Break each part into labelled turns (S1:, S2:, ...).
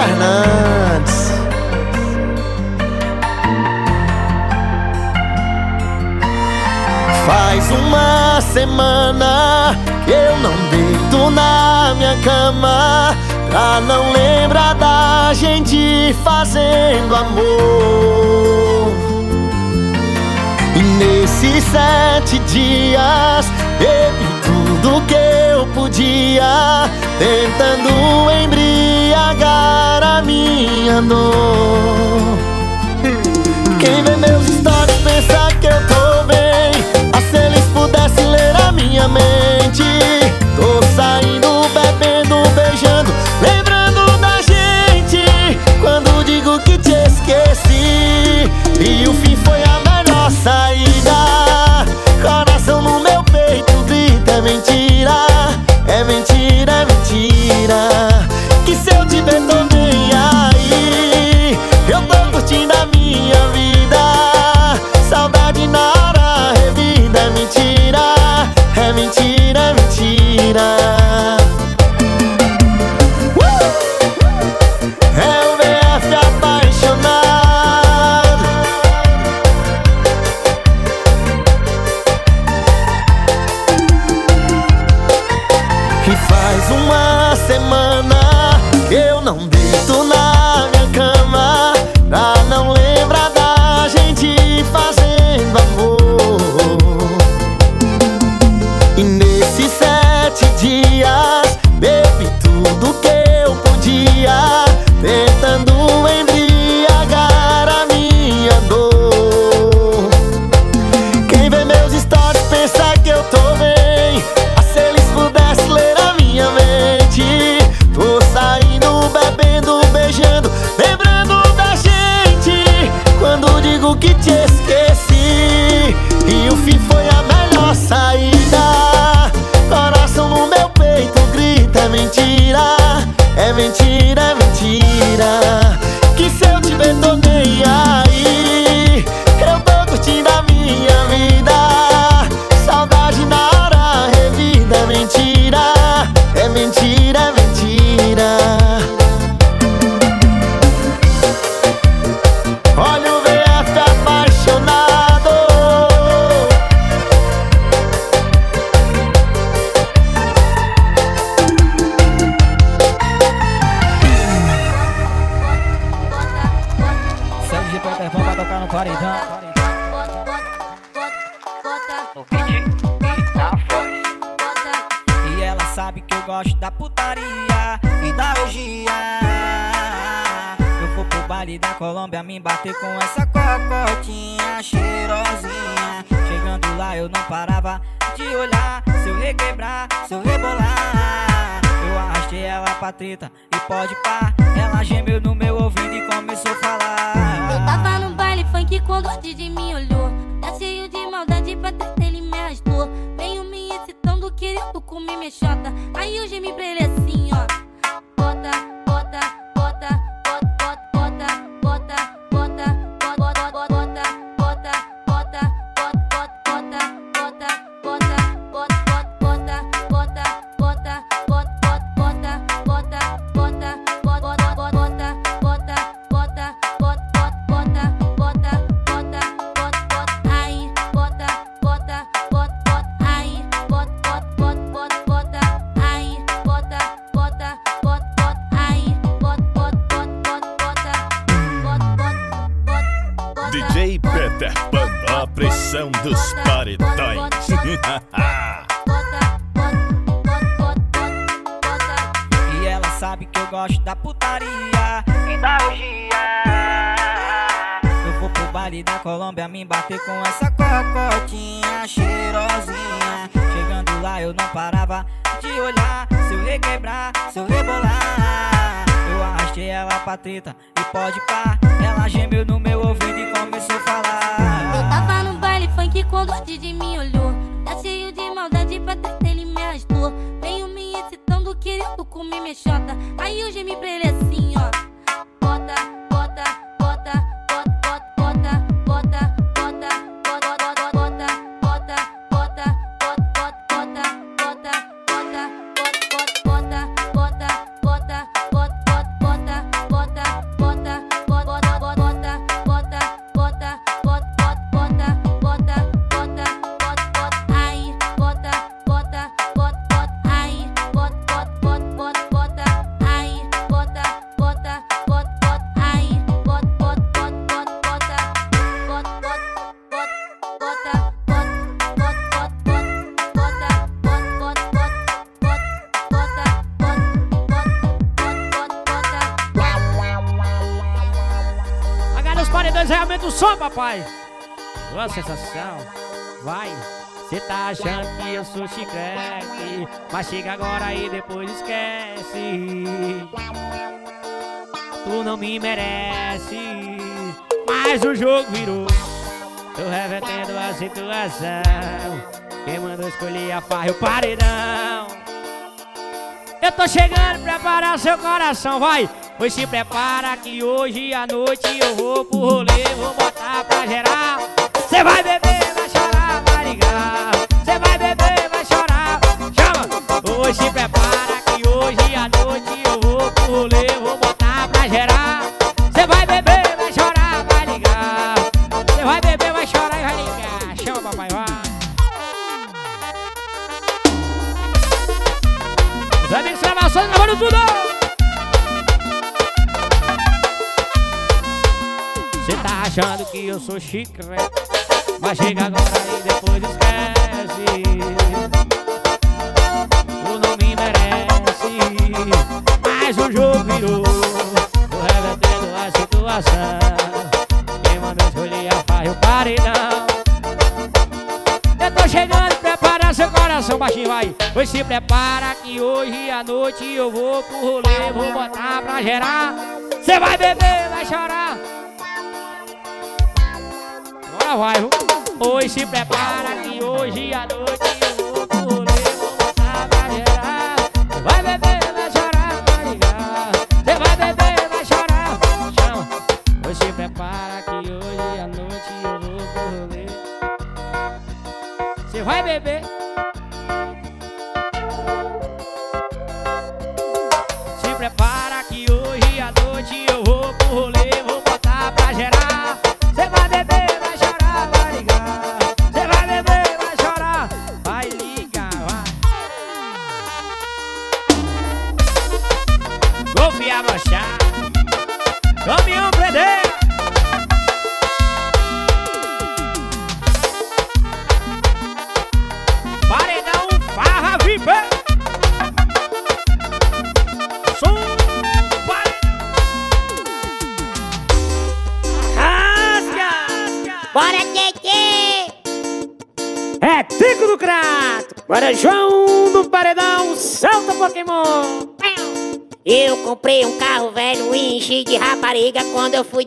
S1: Fernandes. Faz uma semana que eu não deito na minha cama Pra não lembrar da gente fazendo amor E nesses sete dias bebi tudo que eu podia, tentando embriagar a minha dor. Quem vê meus stories pensa que eu tô bem. Ah, se eles pudessem ler a minha mente, tô saindo Aí eu
S2: gemi pra ele assim, ó. Bota
S3: Vai, Uma sensação, vai. Cê tá achando que eu sou chiclete, mas chega agora e depois esquece. Tu não me merece, mas o jogo virou. Tô revertendo a situação. Quem mandou escolher a farra e o paredão? Eu tô chegando, preparar seu coração, vai! Pois se prepara que hoje à noite eu vou pro rolê, vou botar pra gerar. Cê vai beber, vai chorar, vai ligar. Cê vai beber, vai chorar. Chama! Hoje se prepara. sou chique, velho. Mas chega agora e depois esquece. Tu não me merece, mas o jogo virou. Tô revertendo é a situação. Quem mandou escolher a faz o paredão. Eu tô chegando, prepara seu coração, baixinho vai. Pois se prepara que hoje à noite eu vou pro rolê, vou botar pra gerar. Você vai beber, vai chorar.
S4: Cuando fui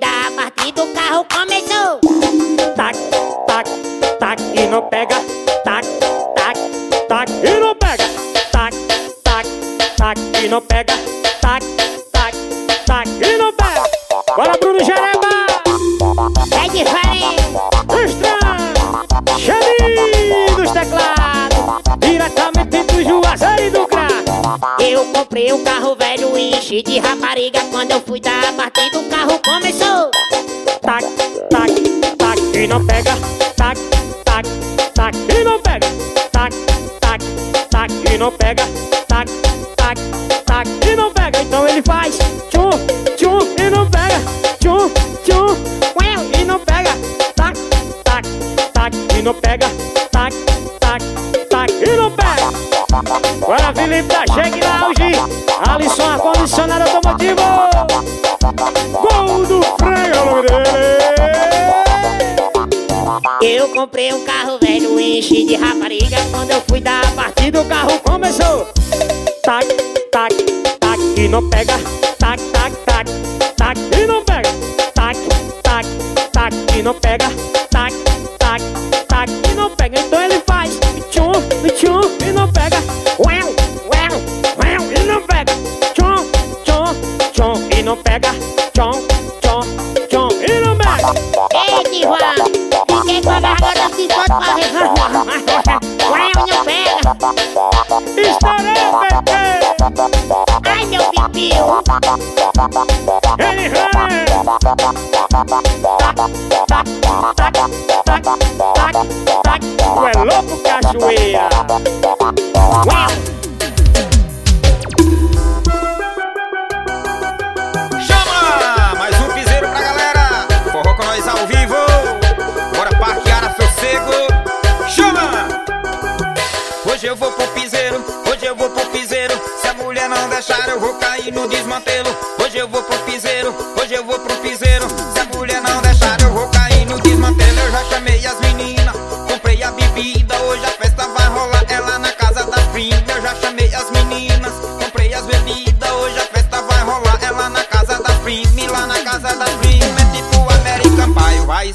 S5: Bye.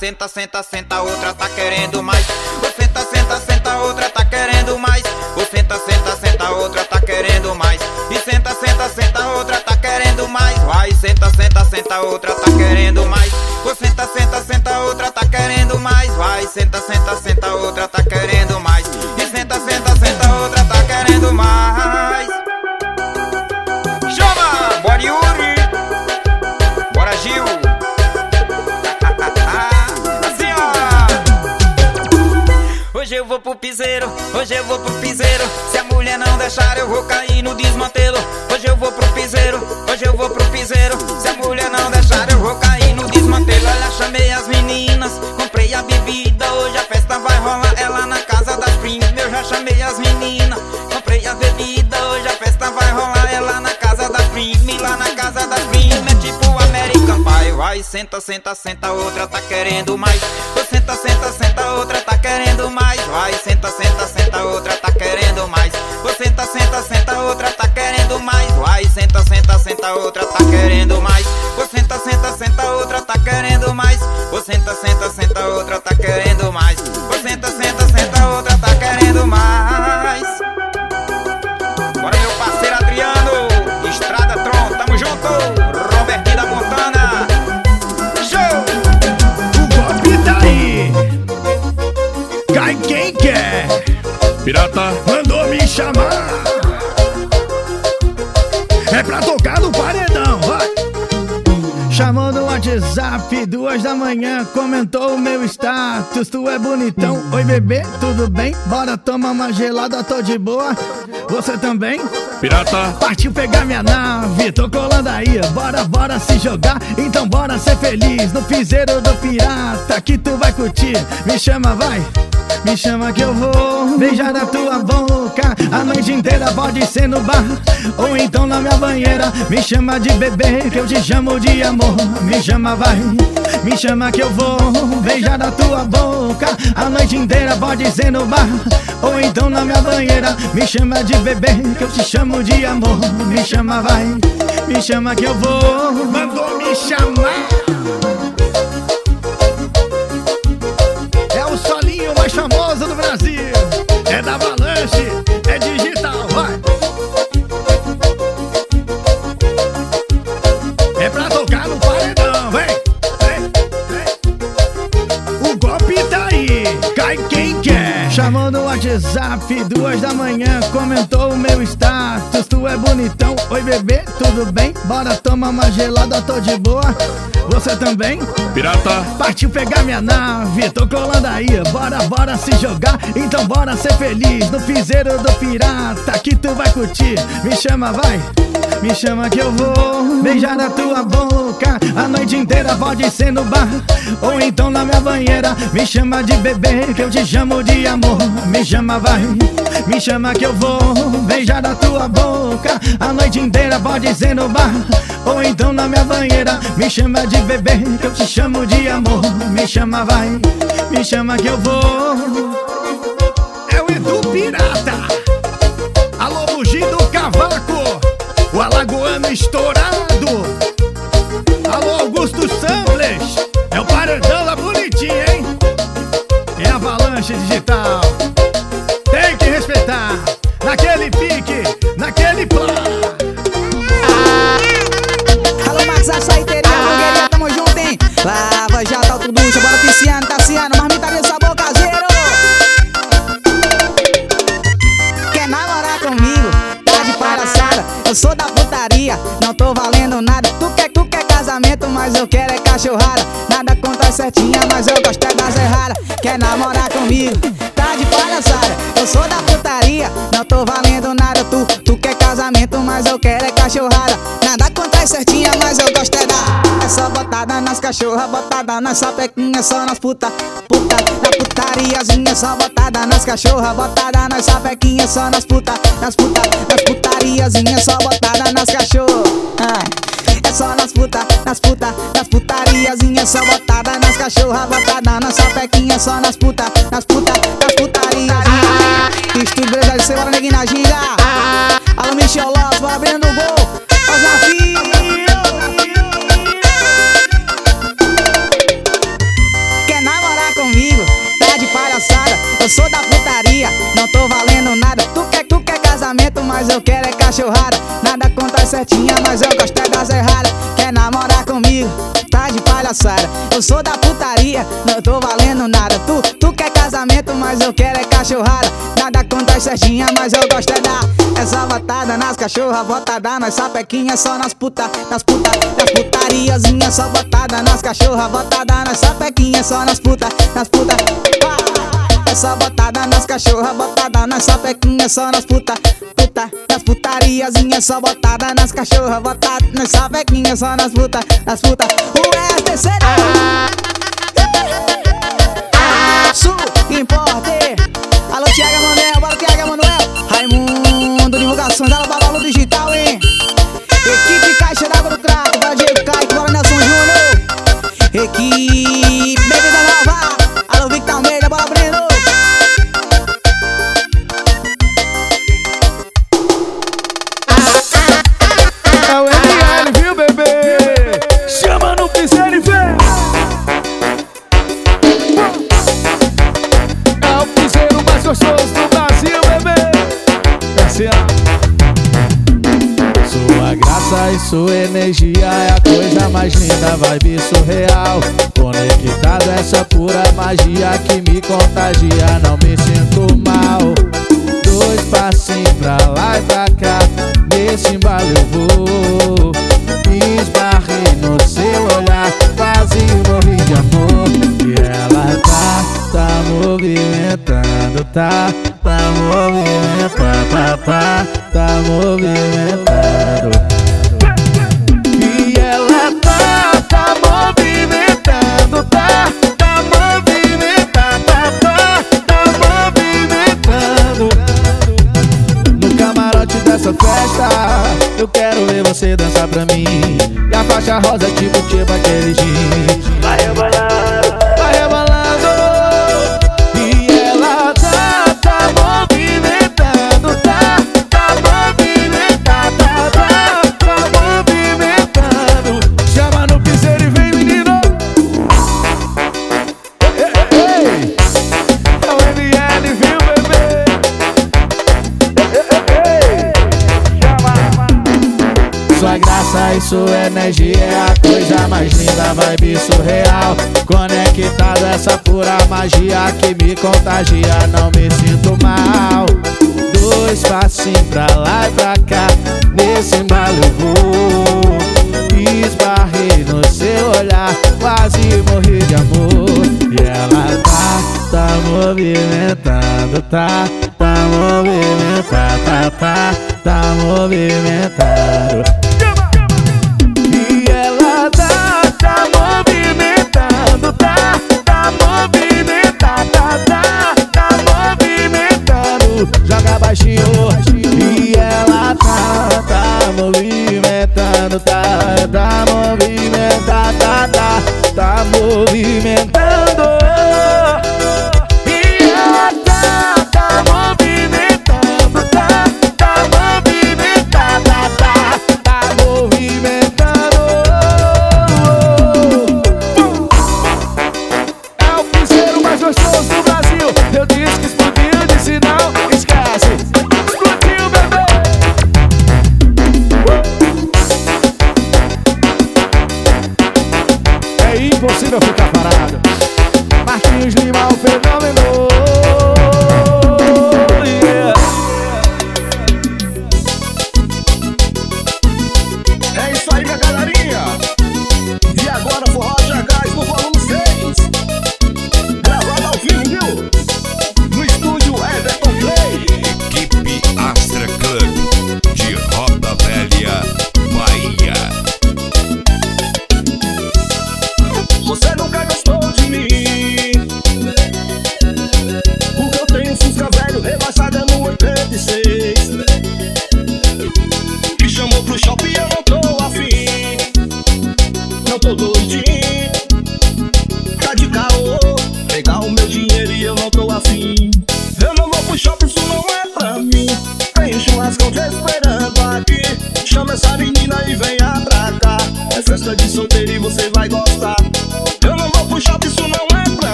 S5: Senta, senta, senta, outra tá querendo mais. Ô, senta, senta, senta, outra tá querendo mais. Ô, senta, senta, senta, outra tá querendo mais. E senta, senta, senta, outra tá querendo mais. Vai, senta, senta, senta, outra tá querendo mais. Ô, senta, senta, senta, outra tá querendo mais. Vai, senta, senta, senta, senta, outra tá querendo mais. Ô, senta, senta, senta, outra tá querendo mais. Vai, senta, senta, senta, outra tá querendo mais. Ô, senta, senta, senta, outra tá querendo mais. Vai, senta, senta, senta, outra tá querendo mais.
S6: Duas da manhã, comentou o meu status. Tu é bonitão, oi bebê, tudo bem? Bora tomar uma gelada, tô de boa. Você também?
S7: pirata,
S6: Partiu pegar minha nave, tô colando aí, bora, bora se jogar, então bora ser feliz no piseiro do pirata que tu vai curtir. Me chama, vai, me chama que eu vou beijar a tua boca a noite inteira, pode ser no bar ou então na minha banheira. Me chama de bebê que eu te chamo de amor. Me chama, vai, me chama que eu vou beijar a tua boca a noite inteira, pode ser no bar ou então na minha banheira. Me chama de bebê que eu te chamo de amor. Me chama, vai, me chama que eu vou. Mandou me chamar. WhatsApp, duas da manhã, comentou o meu status. Tu é bonitão, oi bebê, tudo bem? Bora tomar uma gelada, tô de boa. Você também?
S7: pirata,
S6: Partiu pegar minha nave, tô colando aí, bora, bora se jogar, então bora ser feliz no piseiro do pirata que tu vai curtir. Me chama, vai, me chama que eu vou beijar a tua boca a noite inteira, pode ser no bar ou então na minha banheira. Me chama de bebê que eu te chamo de amor. Me chama, vai, me chama que eu vou beijar a tua boca a noite inteira, pode ser no bar ou então na minha banheira. Me chama de bebê que eu te chamo de amor. Me chama, vai, me chama que eu vou. É o Edu Pirata. Alô, Bugi do Cavaco. O Alagoano estourado.
S8: Cachorras, botada nas sapequinhas, só nas puta, puta, na putariazinha, só botada nas cachorras, botada nas sapequinhas, só nas puta, nas puta, nas putariazinhas, só botada nas cachorras. Ah, é só nas puta, nas puta, nas putariazinhas, só botada nas cachorras, botada nas sapequinhas, só nas puta, nas puta, cachorras, botada nas sapequinhas, só nas puta, nas puta, nas putariazinhas, só botada nas cachorras, botada nas sapequinhas, só nas puta, nas puta. Ah, Essa botada nas cachorras, botada nas sapequinhas, só nas puta, puta, nas putariazinhas, só botada nas cachorras, botada nas sapequinhas, só nas puta, nas puta. O STC Sul, importe. Alô, Tiago Manuel, bora Tiago Manuel. Raimundo, divulgações, alô,
S9: sua energia é a coisa mais linda, vibe surreal. Conectado essa pura magia que me contagia, não me sinto mal. Dois passinhos pra lá e pra cá, nesse embalo eu vou. Esbarrei no seu olhar, quase morri de amor. E ela tá, tá movimentando, tá, tá movimentando, tá, tá, tá movimentando. Faixa rosa tipo tipo aquele jeans. Energia é a coisa mais linda, vibe surreal. Conectado essa pura magia que me contagia, não me sinto mal. Dois passinhos pra lá e pra cá, nesse embalo eu vou. Esbarrei no seu olhar, quase morri de amor. E ela tá, tá movimentando, tá, tá movimentando, tá, tá, tá movimentando.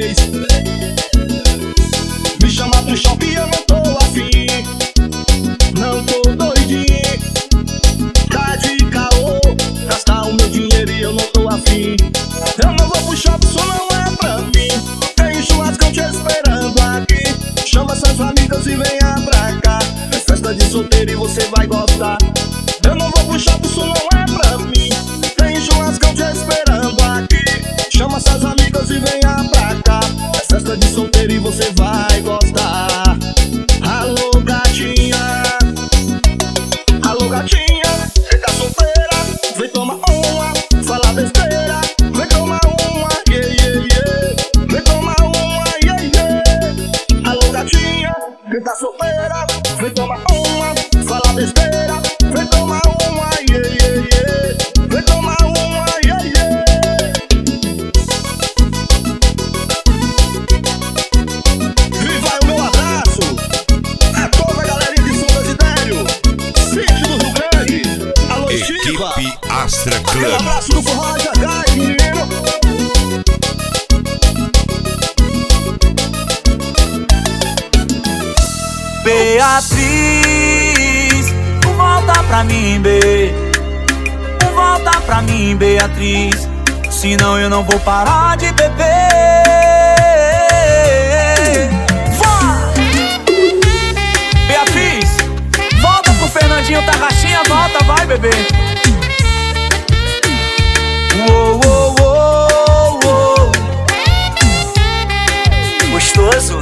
S10: Space. Mim.
S11: Volta pra mim, Beatriz. Senão eu não vou parar de beber. Vá! Beatriz, volta pro Fernandinho Tarraxinha, volta, vai, bebê. Uou, uou, uou, uou. Gostoso,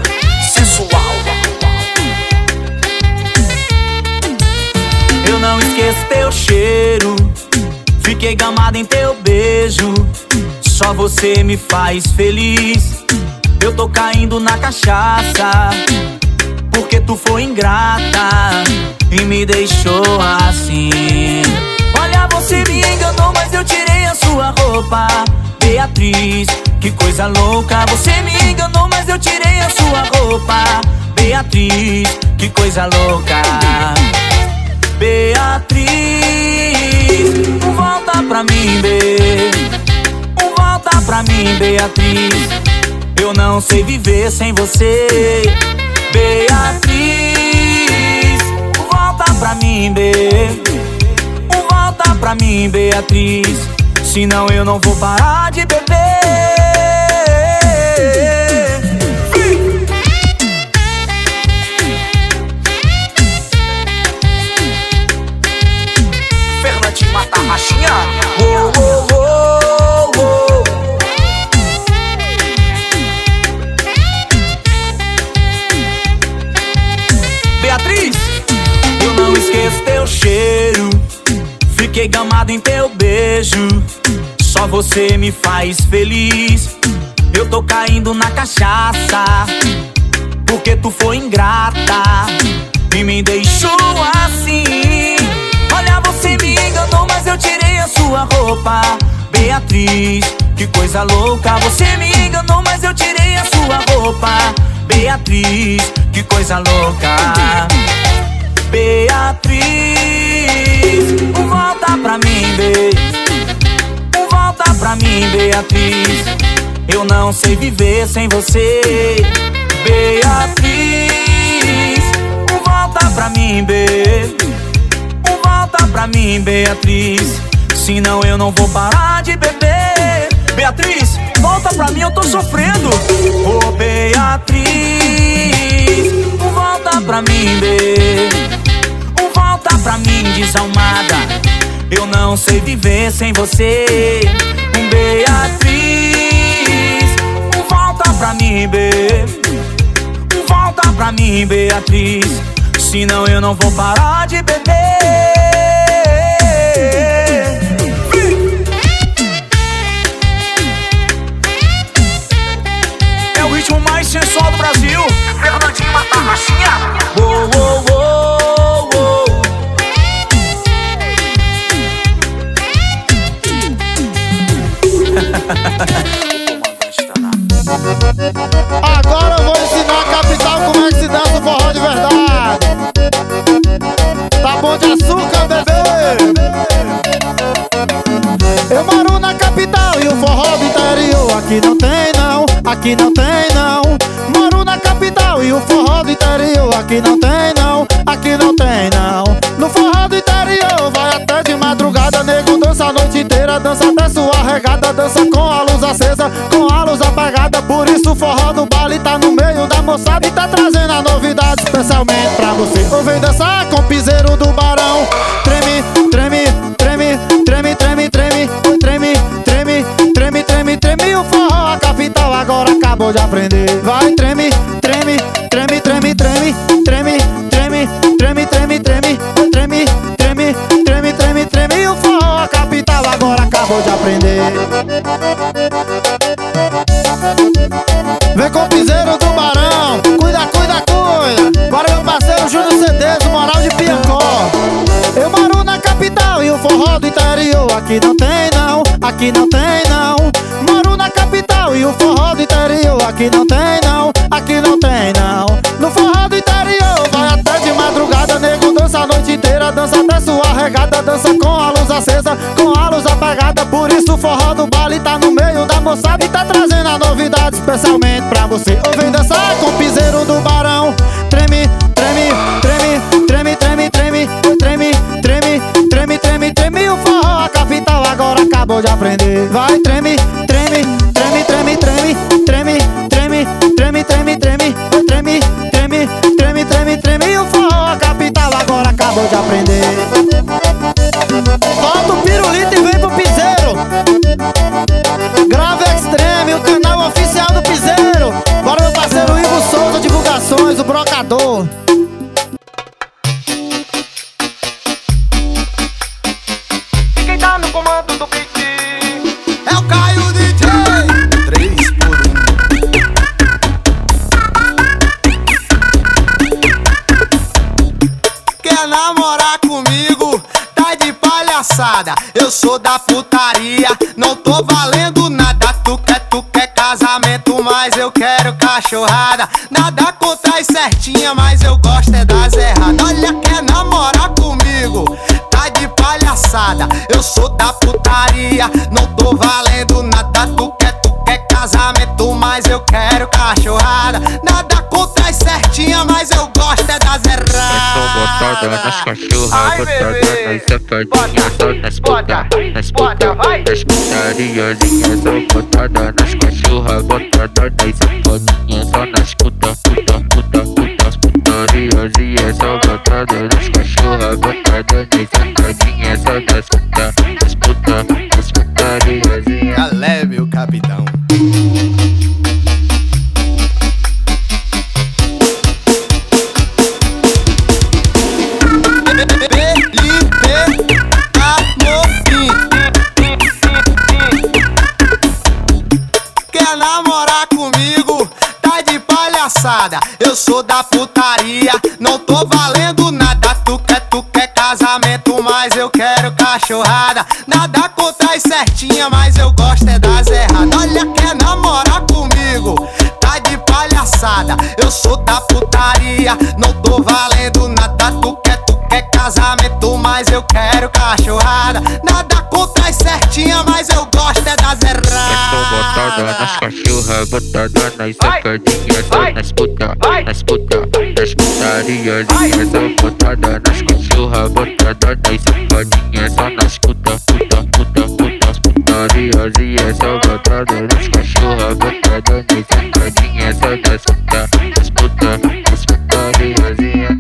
S11: Eu não esqueço teu cheiro. Fiquei gamado em teu beijo. Só você me faz feliz. Eu tô caindo na cachaça. Porque tu foi ingrata e me deixou assim. Olha, você me enganou, mas eu tirei a sua roupa. Beatriz, que coisa louca. Você me enganou, mas eu tirei a sua roupa. Beatriz, que coisa louca. Beatriz, volta pra mim, Be. Volta pra mim, Beatriz. Eu não sei viver sem você. Beatriz, volta pra mim, Be. Volta pra mim, Beatriz. Senão eu não vou parar de beber. Cheiro. Fiquei gamado em teu beijo. Só você me faz feliz. Eu tô caindo na cachaça. Porque tu foi ingrata e me deixou assim. Olha, você me enganou, mas eu tirei a sua roupa. Beatriz, que coisa louca. Você me enganou, mas eu tirei a sua roupa. Beatriz, que coisa louca. Beatriz, volta pra mim, Be. Volta pra mim, Beatriz. Eu não sei viver sem você. Beatriz, volta pra mim, Be. Volta pra mim, Beatriz. Senão eu não vou parar de beber. Beatriz, volta pra mim, eu tô sofrendo. Ô Beatriz, volta pra mim, Be. Volta pra mim, desalmada. Eu não sei viver sem você. Beatriz, volta pra mim, Be. Volta pra mim, Beatriz. Senão eu não vou parar de beber. É o ritmo mais sensual do Brasil. Fernandinho mata a rachinha. Uou, uou,
S12: Agora eu vou ensinar a capital como é que se dança o forró de verdade. Tá bom de açúcar, bebê? Eu moro na capital e o forró do interior aqui não tem não. Aqui não tem não. Moro na capital e o forró do interior, aqui não tem não, aqui não tem não. No forró do interior, vai até de madrugada, nego dança a noite inteira, dança até sua regada, dança com a luz acesa, com forró do baile tá no meio da moçada e tá trazendo a novidade especialmente pra você. Ou vem dançar com o piseiro do barão, treme, treme, treme, treme, treme, treme, treme, treme, treme, treme, treme. O forró a capital agora acabou de aprender. Vai aqui não tem não. Moro na capital e o forró do interior. Aqui não tem não, aqui não tem não. No forró do interior, vai até de madrugada, nego dança a noite inteira, dança até sua regada, dança com a luz acesa, com a luz apagada. Por isso o forró do baile tá no meio da moçada e tá trazendo a novidade especialmente pra você. Ou vem voy a aprender. Valendo nada. Tu quer, tu quer casamento, mas eu quero cachorrada. Nada contra as certinha, mas eu gosto é das erradas. Olha, quer namorar comigo? Tá de palhaçada. Eu sou da putaria, não tô valendo nada. Tu quer, tu quer casamento, mas eu quero cachorrada.
S13: Botada nas cachorras, botada nas safadinhas, só nas puta, nas puta, nas putariazinhas, só botada nas cachorras, botada nas safadinhas, só nas puta, puta, puta, puta, putariazinhas, só botada nas cachorras, botada nas safadinhas, só nas puta, nas puta, nas putariazinhas.
S12: Calé, meu capitão. Palhaçada Eu sou da putaria Não tô valendo nada. Tu quer, tu quer casamento Mas eu quero cachorrada. Nada contra as certinha Mas eu gosto é das erradas. Olha, quer namorar comigo? Tá de palhaçada. Eu sou da putaria Não tô valendo nada. Tu quer, tu quer casamento Mas eu quero cachorrada. Nada contra as certinha Mas eu gosto é das
S13: nas porra botada nas safadinha
S14: Tô
S13: nas puta, nas puta, nas putaria Linha da botada nas cachorra botada nas safadinha Só nas puta, puta, puta, puta Putaria linha só botada nas cachorra botada nas safadinha Só nas puta, nas puta, nas
S12: putaria linha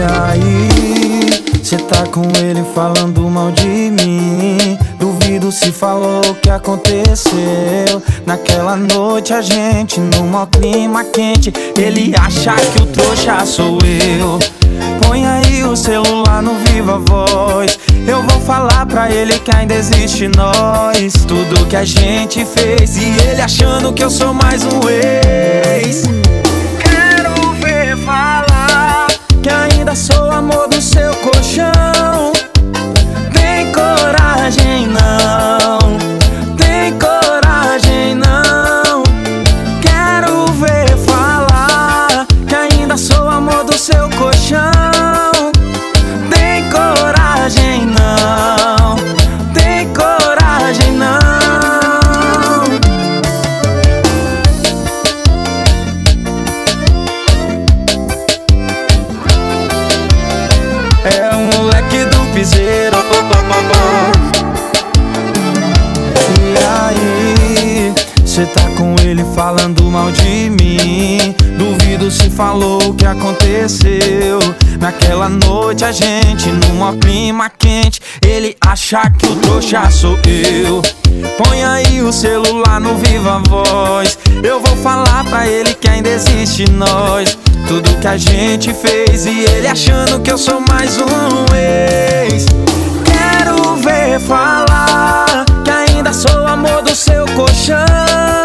S12: E aí, cê tá com ele falando mal de mim? Duvido se falou o que aconteceu.
S15: Naquela noite a gente maior clima quente Ele acha que o trouxa sou eu. Põe aí o celular no Viva Voz. Eu vou falar pra ele que ainda existe nós. Tudo que a gente fez E ele achando que eu sou mais um ex. Quero ver falar Que ainda sou amor do seu colchão. Tem coragem não falou o que aconteceu. Naquela noite a gente numa clima quente Ele acha que o trouxa sou eu. Põe aí o celular no Viva Voz. Eu vou falar pra ele que ainda existe nós. Tudo que a gente fez E ele achando que eu sou mais um ex. Quero ver falar Que ainda sou amor do seu colchão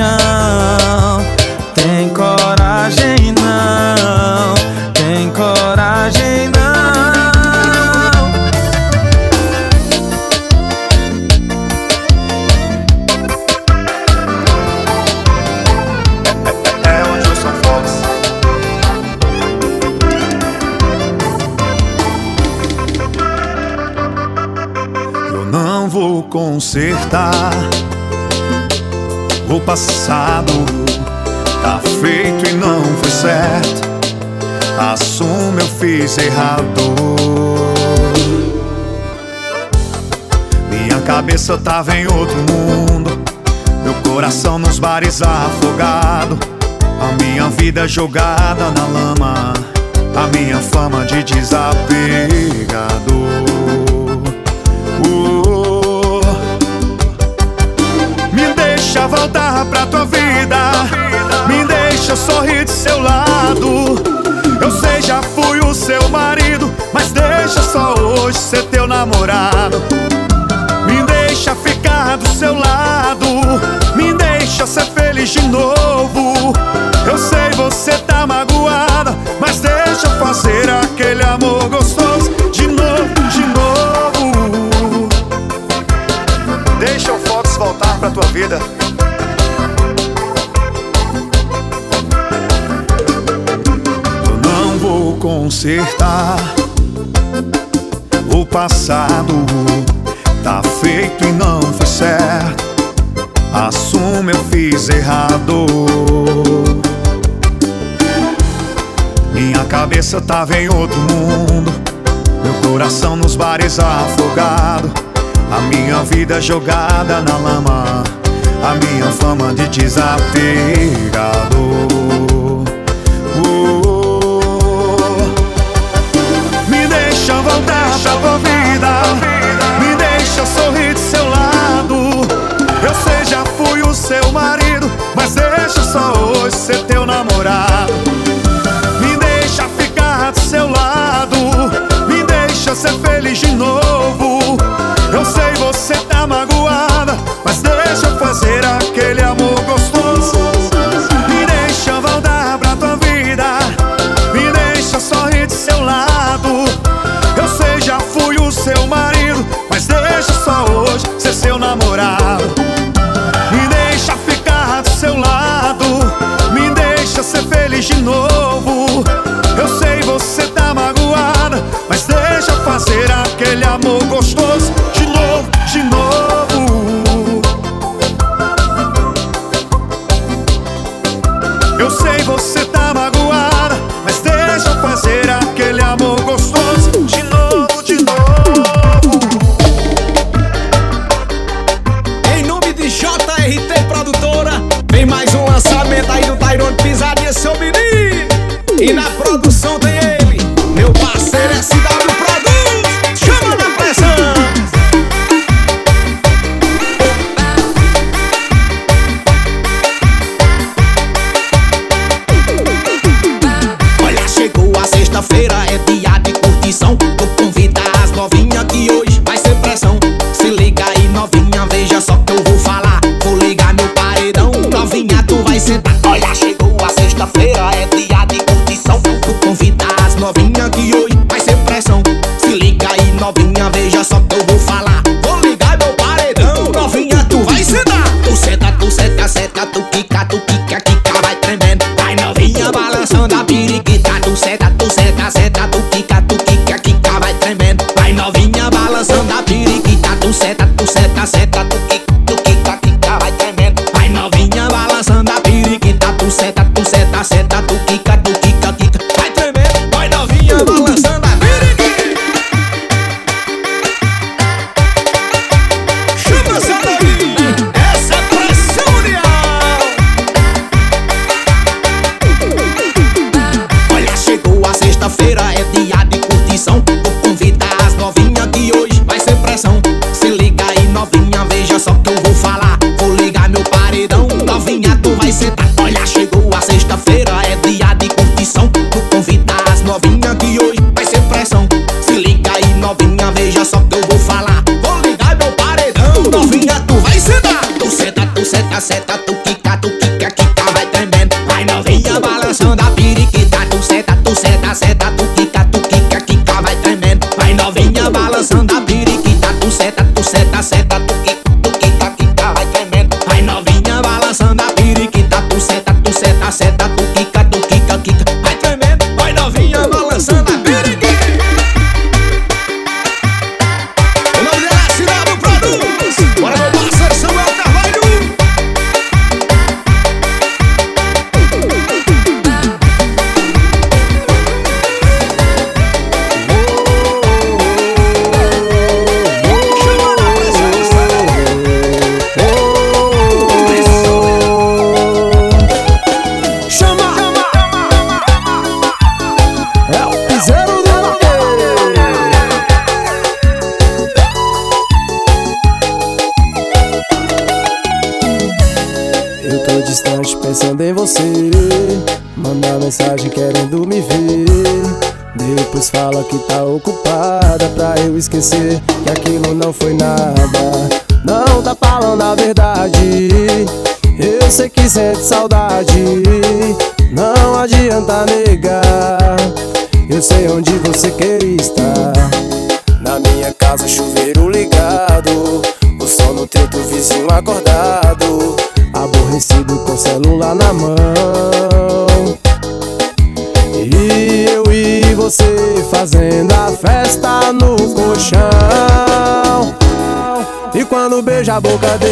S15: colchão Tem coragem não Tem coragem não.
S16: É. Eu não vou consertar o passado. Tá feito e não foi certo. Assumo, eu fiz errado. Minha cabeça tava em outro mundo. Meu coração nos bares afogado. A minha vida jogada na lama. A minha fama de desapegado. Voltar pra tua vida. Me deixa sorrir de seu lado. Eu sei, já fui o seu marido. Mas deixa só hoje ser teu namorado. Me deixa ficar do seu lado. Me deixa ser feliz de novo. Eu sei, você tá magoada. Mas deixa fazer aquele amor gostoso. De novo, de novo. Deixa o Fox voltar pra tua vida. Consertar o passado. Tá feito e não foi certo. Assumo, eu fiz errado. Minha cabeça tava em outro mundo. Meu coração nos bares afogado. A minha vida jogada na lama. A minha fama de desapegado. Já fui o seu marido. Mas deixa só hoje ser teu namorado. Me deixa ficar do seu lado. Me deixa ser feliz de novo. Eu sei, você tá magoada.
S17: destinou que
S18: sente saudade. Não adianta negar Eu sei onde você quer estar. Na minha casa chuveiro ligado O som no teu do vizinho acordado Aborrecido com celular na mão. E eu e você fazendo a festa no colchão. E quando beija a boca dele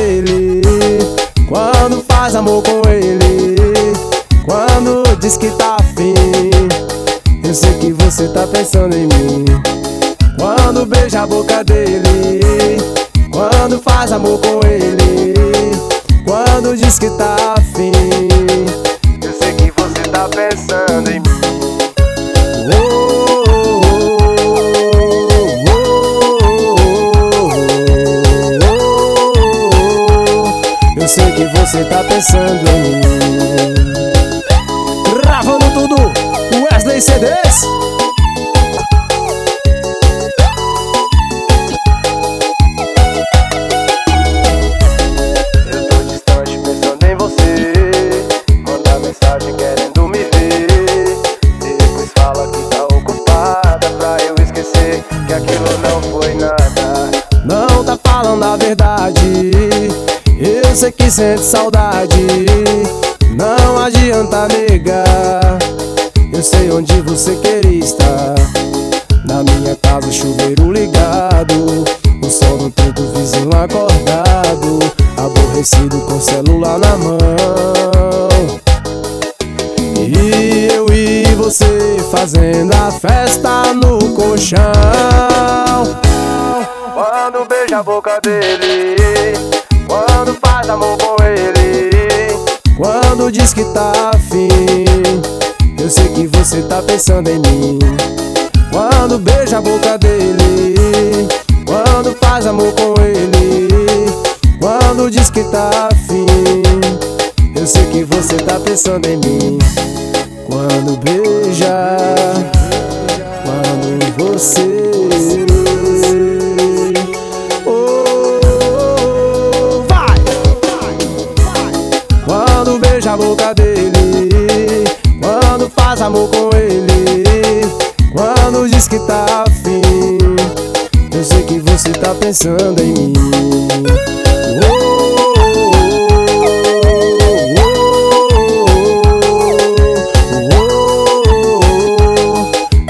S18: a verdade. Eu sei que sente saudade, não adianta negar. Eu sei onde você queria estar. Na minha casa, chuveiro ligado. O sol no tempo, vizinho acordado. Aborrecido com celular na mão. E eu e você fazendo a festa no colchão a boca dele. Quando faz amor com ele. Quando diz que tá afim. Eu sei que você tá pensando em mim. Quando beija a boca dele. Quando faz amor com ele. Quando diz que tá afim. Eu sei que você tá pensando em mim. Quando beija. Quando você. A boca dele, quando faz amor com ele, quando diz que tá afim. Eu sei que você tá pensando em mim.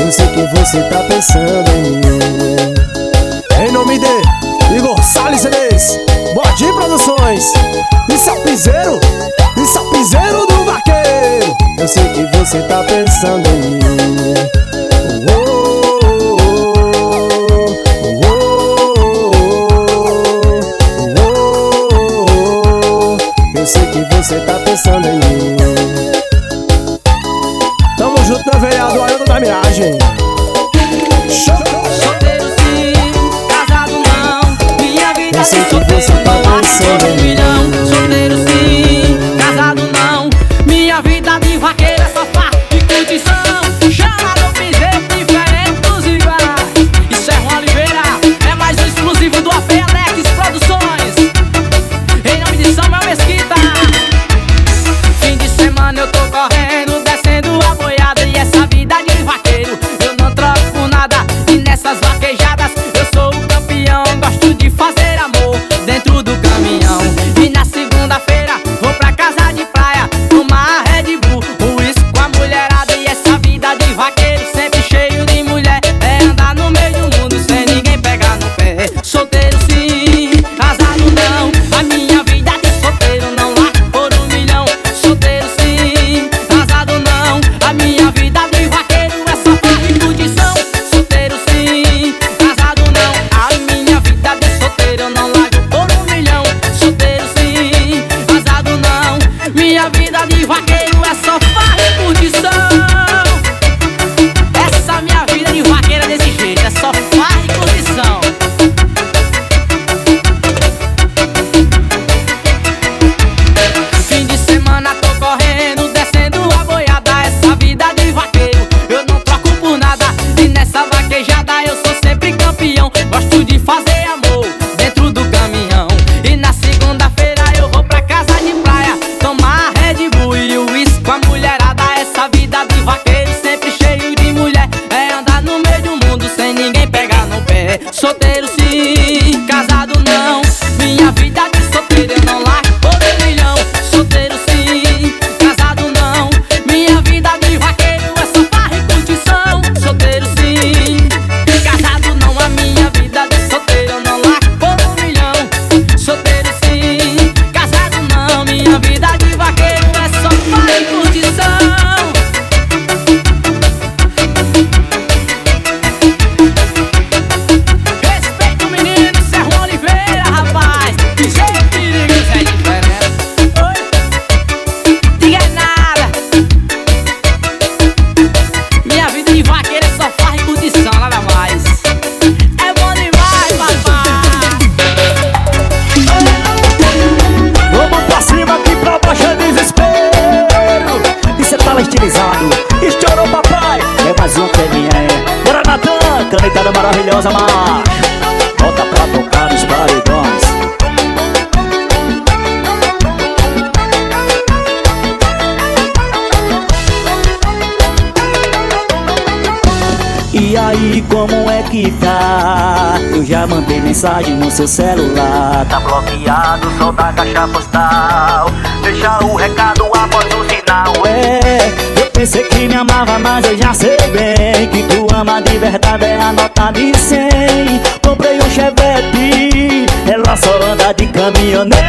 S18: Eu sei que você tá pensando em mim. Em nome de Igor Salles CDs, Bode Produções, isso é piseiro, pensando em mim. Eu sei que você tá pensando em mim. Tamo junto, meu vereador Ailton da Miragem.
S19: Solteiro sim, casado não. Minha vida
S18: Eu sei que você tá pensando em
S19: milhão. E
S11: aí, como é que tá? Eu já mandei mensagem no seu celular. Tá bloqueado, só da caixa postal. Deixa o recado após o sinal. É, eu pensei que me amava, mas eu já sei bem que tu ama de verdade. É a nota de 100. Comprei um chevette, ela só anda de caminhonete.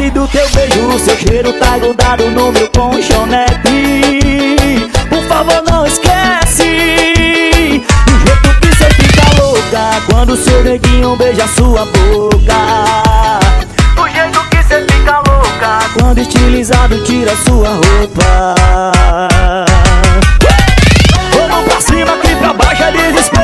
S11: Saudade do teu beijo, seu cheiro tá grudado no meu colchonete. Por favor, não esquece do jeito que cê fica louca quando seu neguinho beija sua boca. Do jeito que cê fica louca quando estilizado tira sua roupa Vamos pra cima, aqui pra baixo é desespero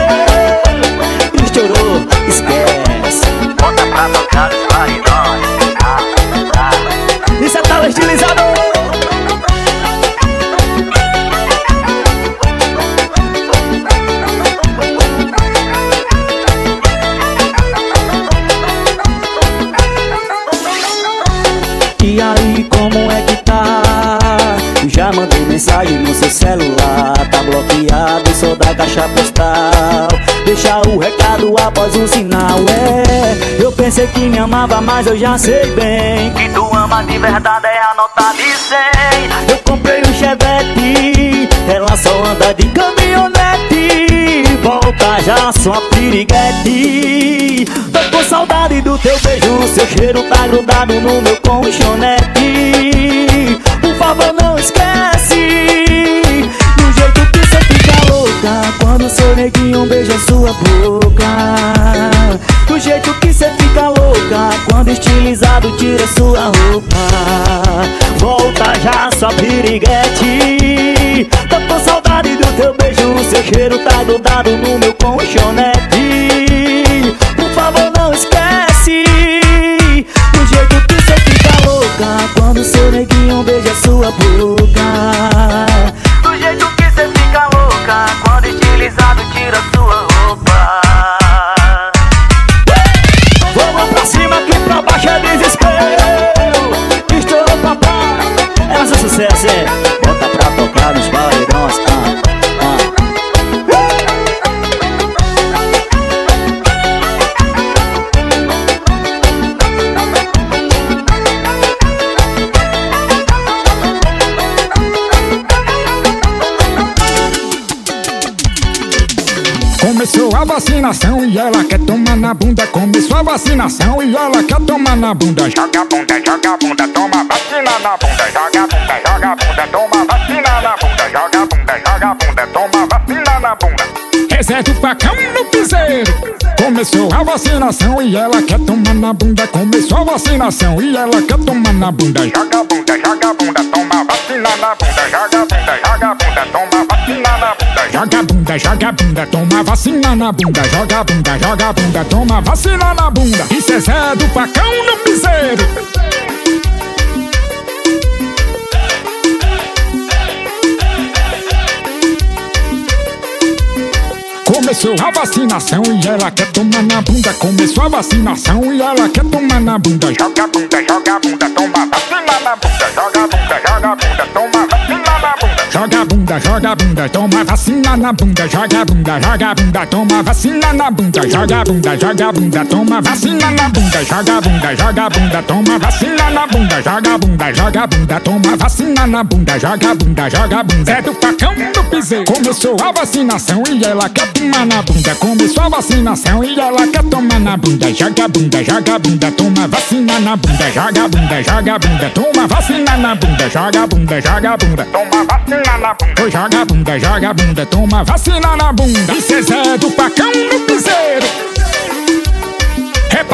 S11: caixa postal. Deixa o recado após o sinal É, eu pensei que me amava, mas eu já sei bem
S20: Que tu ama de verdade é a nota de 100.
S11: Eu comprei um Chevette Ela só anda de caminhonete. Volta já, sua piriguete. Tô com saudade do teu beijo Seu cheiro tá grudado no meu colchonete. Por favor não esquece louca Quando seu neguinho beija sua boca. Do jeito que cê fica louca Quando estilizado tira sua roupa. Volta já, sua piriguete. Tô com saudade do teu beijo Seu cheiro tá grudado no meu colchonete. Por favor não esquece. Do jeito que cê fica louca Quando seu neguinho beija sua boca
S21: vacinação e ela quer tomar na bunda. Começou a vacinação e ela quer tomar na bunda. Joga bunda, joga bunda, toma vacina na bunda. Joga bunda, joga bunda, toma vacina na bunda. Joga bunda, joga bunda, toma vacina na bunda. Exército facão no piseiro. Começou a vacinação e ela quer tomar na bunda. Começou a vacinação e ela quer tomar na bunda. Joga bunda, joga bunda, toma vacina na bunda. Joga bunda, joga bunda, toma vacina na bunda. Joga bunda, joga bunda, toma vacina na bunda. Joga bunda, joga bunda, toma vacina na bunda. Isso é Zé do facão no piseiro. Começou a vacinação e ela quer tomar na bunda. Começou a vacinação e ela quer tomar na bunda. Joga bunda, joga bunda, toma vacina na bunda. Joga bunda, joga bunda, toma vacina na bunda. Joga bunda, joga bunda, toma vacina na bunda. Joga bunda, joga bunda, toma vacina na bunda. Joga bunda, joga bunda, toma vacina na bunda. Joga bunda, joga bunda, toma vacina na bunda. Joga bunda, joga bunda, toma vacina na bunda. Joga bunda, joga bunda. É do facão do piseiro. Começou a vacinação e ela quer tomar na bunda. Começou a vacinação e ela quer tomar na bunda. Joga bunda, joga bunda, toma vacina na bunda. Joga bunda, joga bunda, toma vacina na bunda. Joga bunda, joga bunda, toma vacina na bunda. Joga a bunda, joga a bunda, toma vacina na bunda. Isso é Zé do facão no piseiro. É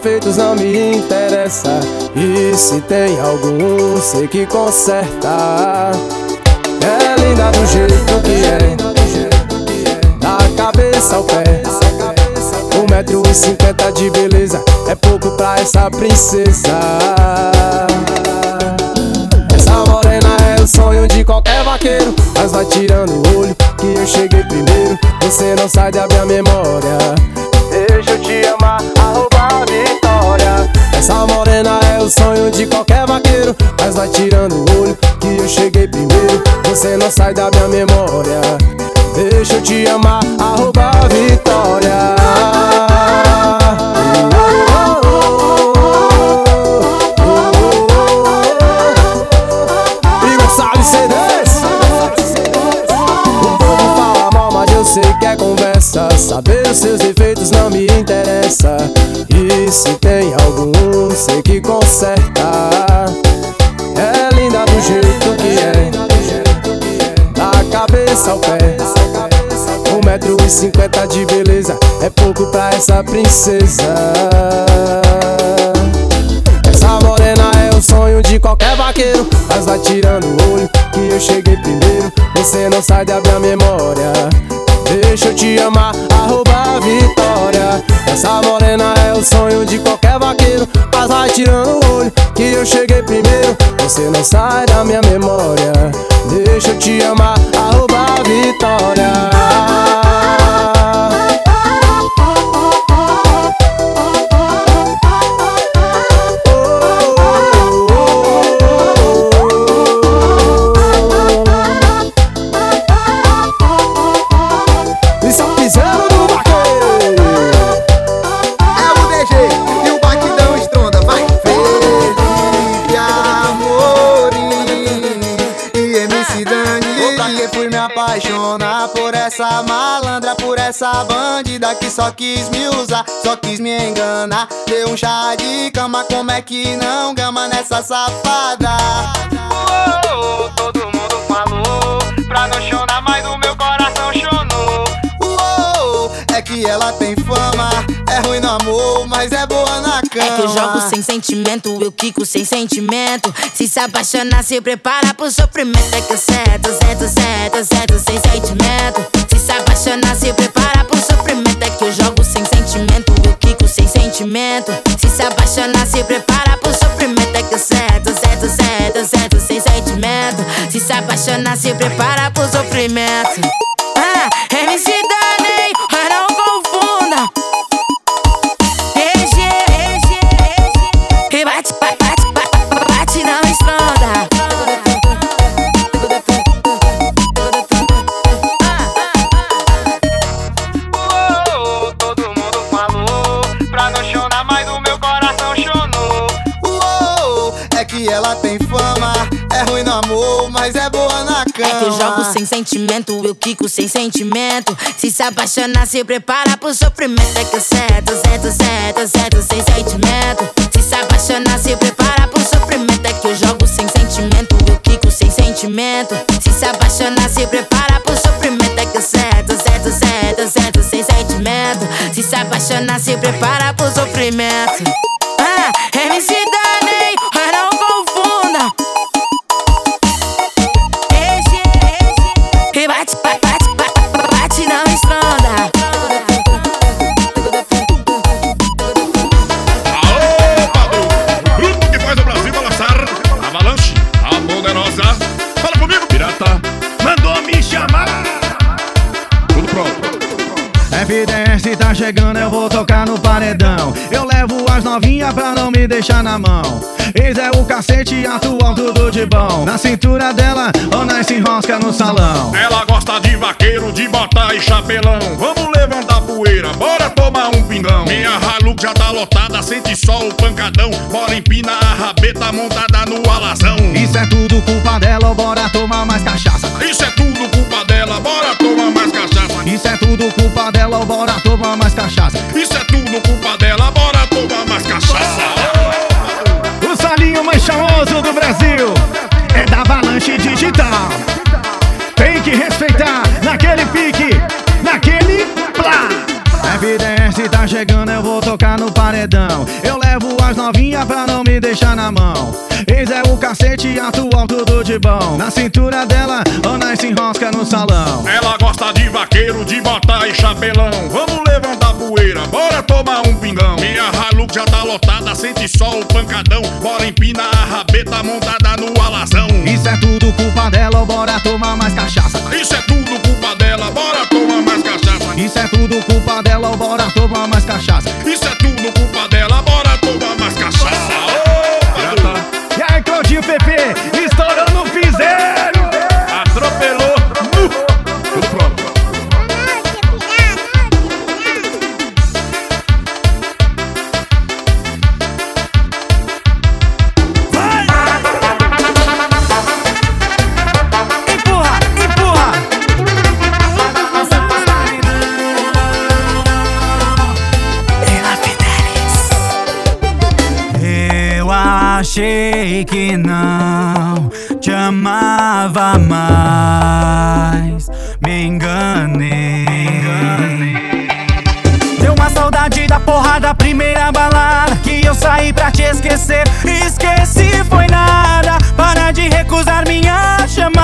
S18: defeitos não me interessa. E se tem algum, sei que conserta É linda do jeito que é, da cabeça ao pé. Um metro e cinquenta de beleza é pouco pra essa princesa. Essa morena é o sonho de qualquer vaqueiro, mas vai tirando o olho que eu cheguei primeiro. Você não sai da minha memória. Deixa eu te amar. Essa morena é o sonho de qualquer vaqueiro Mas vai tirando o olho que eu cheguei primeiro. Você não sai da minha memória. Deixa eu te amar, arroba a vitória. Sei que é conversa, saber os seus defeitos não me interessa. Se tem algum, sei que conserta. É linda do jeito que é, da cabeça ao pé. Um metro e cinquenta de beleza é pouco pra essa princesa. Essa morena é o sonho de qualquer vaqueiro, mas vai tirando o olho que eu cheguei primeiro. Você não sai da minha memória. Deixa eu te amar, arroba vitória. Essa morena é o sonho de qualquer vaqueiro. Mas vai tirando o olho que eu cheguei primeiro. Você não sai da minha memória. Deixa eu te amar, arroba
S1: só quis me usar Só quis me enganar Deu um chá de cama, como é que não gama nessa safada
S22: Uou, todo mundo falou pra não chorar, mas o meu coração chonou.
S1: Uou, é que ela tem fama É ruim no amor, mas é boa na cama
S23: É que eu jogo sem sentimento, eu quico sem sentimento. Se se apaixonar, se prepara pro sofrimento. É que eu certo, certo, certo, certo, sem sentimento. Sentimento. Se se apaixonar, se prepara pro sofrimento. É que eu certo, certo, certo, certo, sem sentimento. Se se apaixonar, se prepara pro sofrimento.
S1: Cama
S23: É que eu jogo sem sentimento, eu quico sem sentimento. Se se apaixonar, se prepara pro sofrimento. É que eu certo, certo, certo, certo, sem sentimento. Se se apaixonar, se prepara pro sofrimento. É que eu jogo sem sentimento, eu quico sem sentimento. Se se apaixonar, se prepara pro sofrimento. É que eu certo, certo, certo, certo, sem sentimento. Se se apaixonar, se prepara pro sofrimento.
S6: Chegando, eu vou tocar no paredão. Eu levo as novinhas pra não me deixar na mão. Eis é o cacete atual, tudo de bom. Na cintura dela, ou nós se enrosca no salão.
S7: Ela gosta de vaqueiro, de bota e chapelão. Vamos levantar poeira, bora tomar um pingão. Minha Hilux já tá lotada, sente só o pancadão. Bora empina a rabeta montada no alazão.
S6: Isso é tudo culpa dela, bora tomar mais cachaça.
S7: Isso é tudo culpa dela, bora tomar mais cachaça.
S6: Isso é tudo culpa dela, bora tomar mais cachaça.
S7: Isso é tudo culpa dela, bora tomar mais cachaça.
S6: Famoso do Brasil é da Avalanche Digital. Tem que respeitar naquele pique, naquele plá. Evidência tá chegando, eu vou tocar no paredão. Eu levo as novinhas pra não me deixar na mão. Eis é o cacete atual, tudo de bom. Na cintura dela, nós se enrosca no salão.
S7: Ela gosta de vaqueiro, de bota e chapelão. Vamos levantar poeira, bora tomar um pingão. Minha já tá lotada, sente só o pancadão. Bora empina a rabeta montada no alazão.
S6: Isso é tudo culpa dela, bora tomar mais cachaça.
S7: Isso é tudo culpa dela, bora tomar mais cachaça.
S6: Isso é tudo culpa dela, bora tomar mais cachaça. Achei que não te amava mais. Me enganei. Deu uma saudade da porra da primeira balada Que eu saí pra te esquecer Esqueci foi nada Para de recusar minha chamada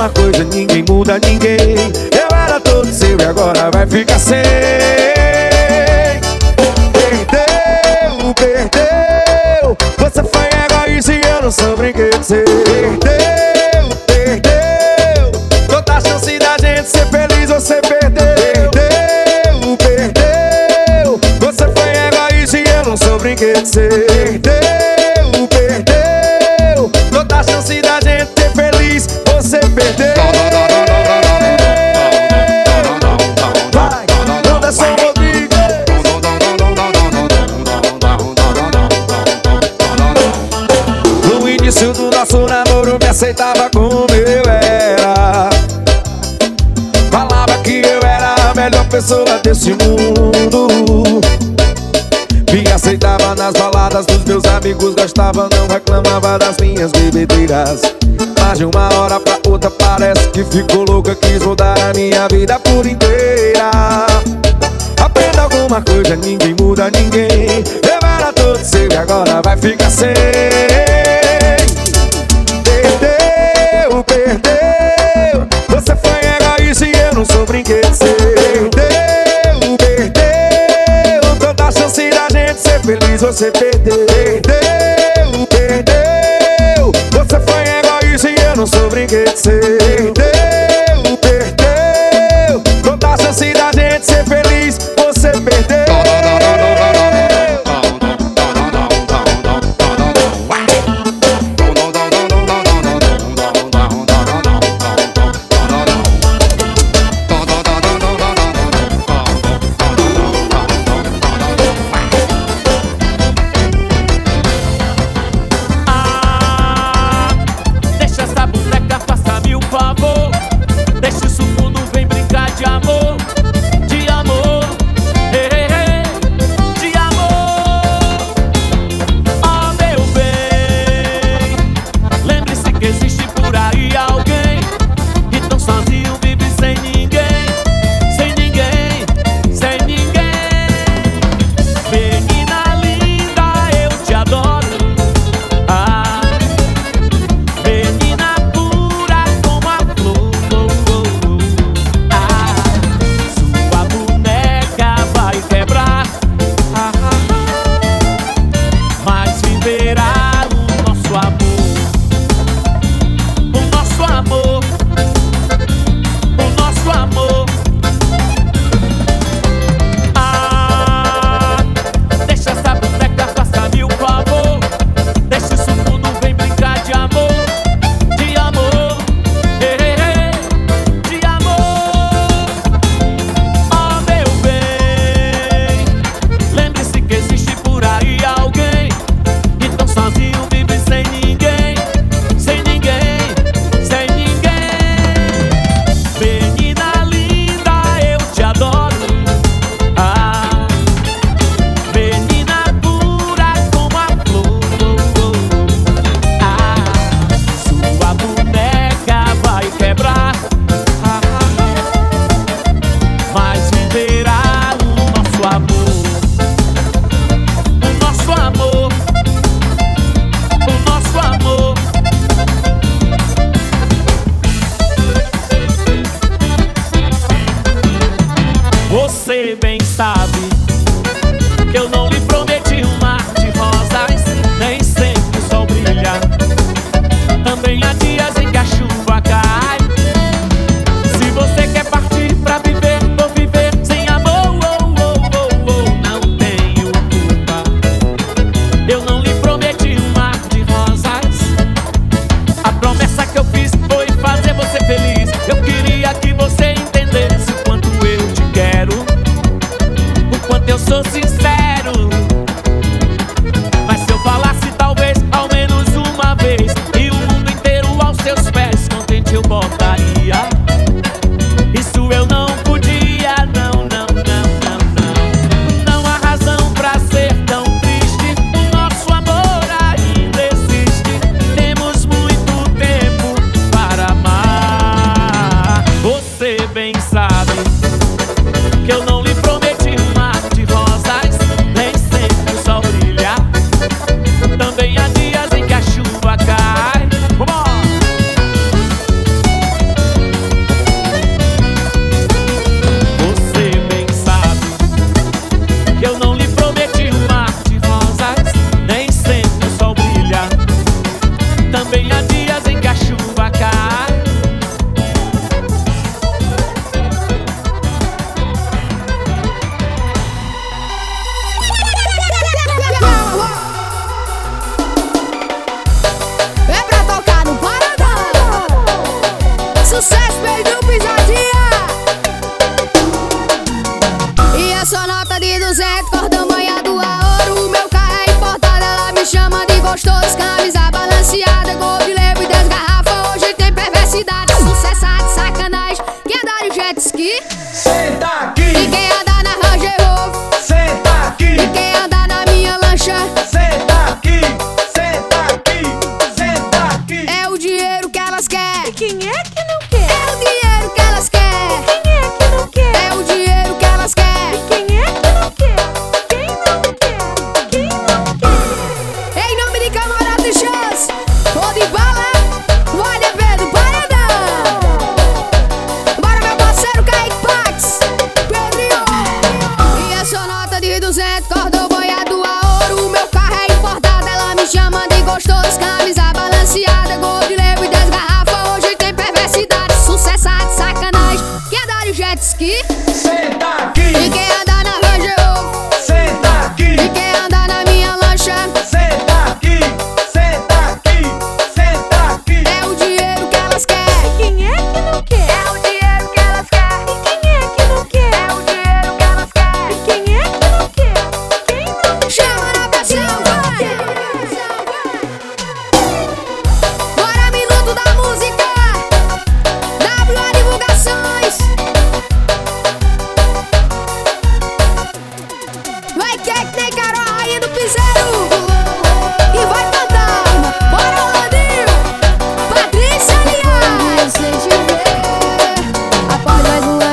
S16: Alguma coisa, ninguém muda ninguém. Eu era todo seu e agora vai ficar sem. Perdeu, perdeu. Você foi egoísta e eu não sou brinquedo seu. Perdeu, perdeu. Toda a chance da gente ser feliz, você perdeu. Perdeu, perdeu. Você foi egoísta e eu não sou brinquedo seu. Desse mundo. Me aceitava nas baladas dos meus amigos Gostava, não reclamava das minhas bebedeiras. Mas de uma hora pra outra parece que ficou louca Quis mudar a minha vida por inteira. Aprenda alguma coisa, ninguém muda ninguém. Eu era todo seu e agora vai ficar sem. Perdeu, perdeu. Você foi egoísta e eu não sou brinquedo seu feliz você perdeu. Perdeu, perdeu. Você foi egoísta e eu não sou brinquedo seu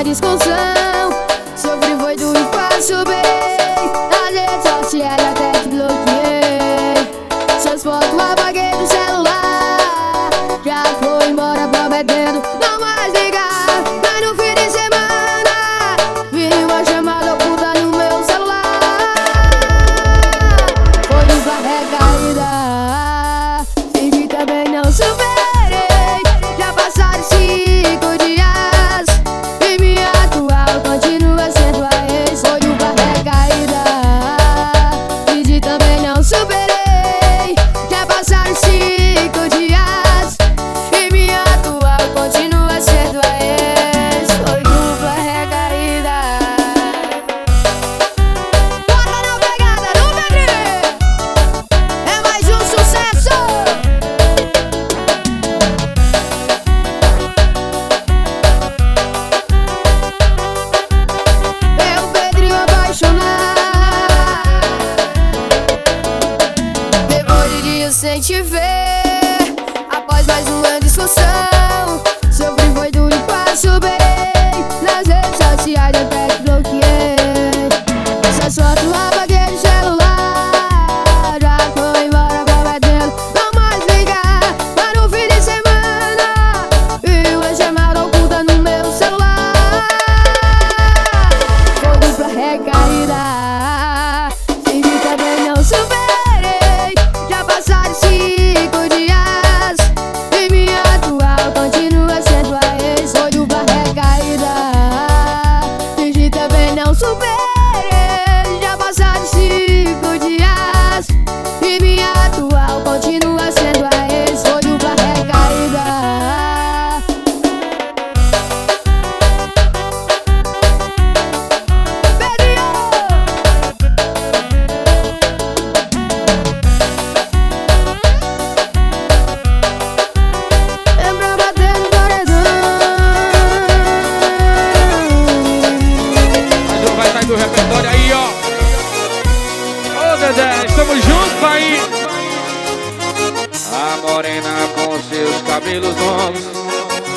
S24: discussão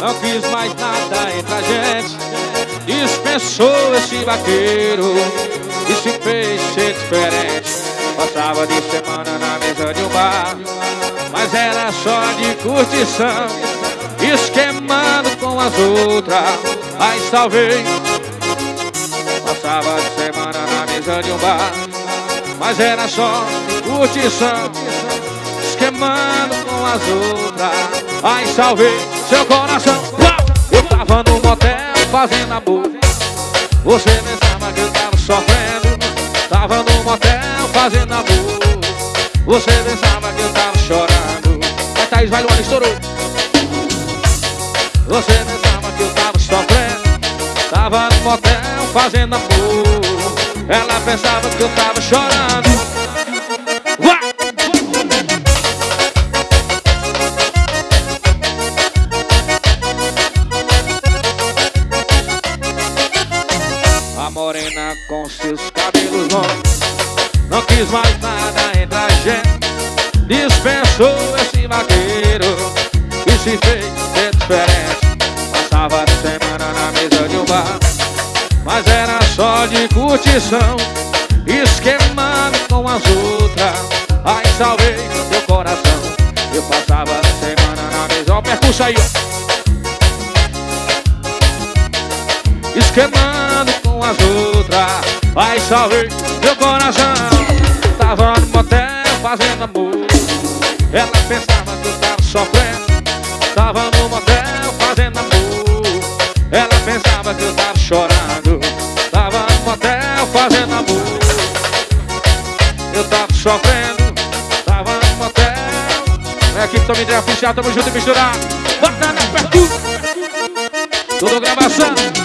S24: Não
S25: quis mais nada entre a gente. Dispensou esse vaqueiro. E se fez ser diferente. Passava de semana na mesa de um bar. Mas era só de curtição. Esquemando com as outras. Aí salvei Passava de semana na mesa de um bar. Mas era só de curtição Esquemando com as outras. Ai, salvei seu coração! Eu tava no motel fazendo amor. Você pensava que eu tava sofrendo. Tava no motel fazendo amor. Você pensava que eu tava chorando. A Thaís vai Luana estourou. Você pensava que eu tava sofrendo. Tava no motel fazendo amor. Ela pensava que eu tava chorando quis mais nada entre a gente. Dispensou esse vaqueiro E se fez ser diferente. Passava a semana na mesa de um bar Mas era só de curtição. Esquemando com as outras Aí salvei meu coração. Eu passava a semana na mesa Ó o percurso aí, ó. Esquemando com as outras Aí salvei meu coração tava no motel fazendo amor. Ela pensava que eu tava sofrendo. Tava no motel fazendo amor. Ela pensava que eu tava chorando. Tava no motel fazendo amor. Eu tava sofrendo. Tava no motel. É Equipe Tommy Drey Oficial, tamo junto e misturado Bota na percussão. Tudo gravação.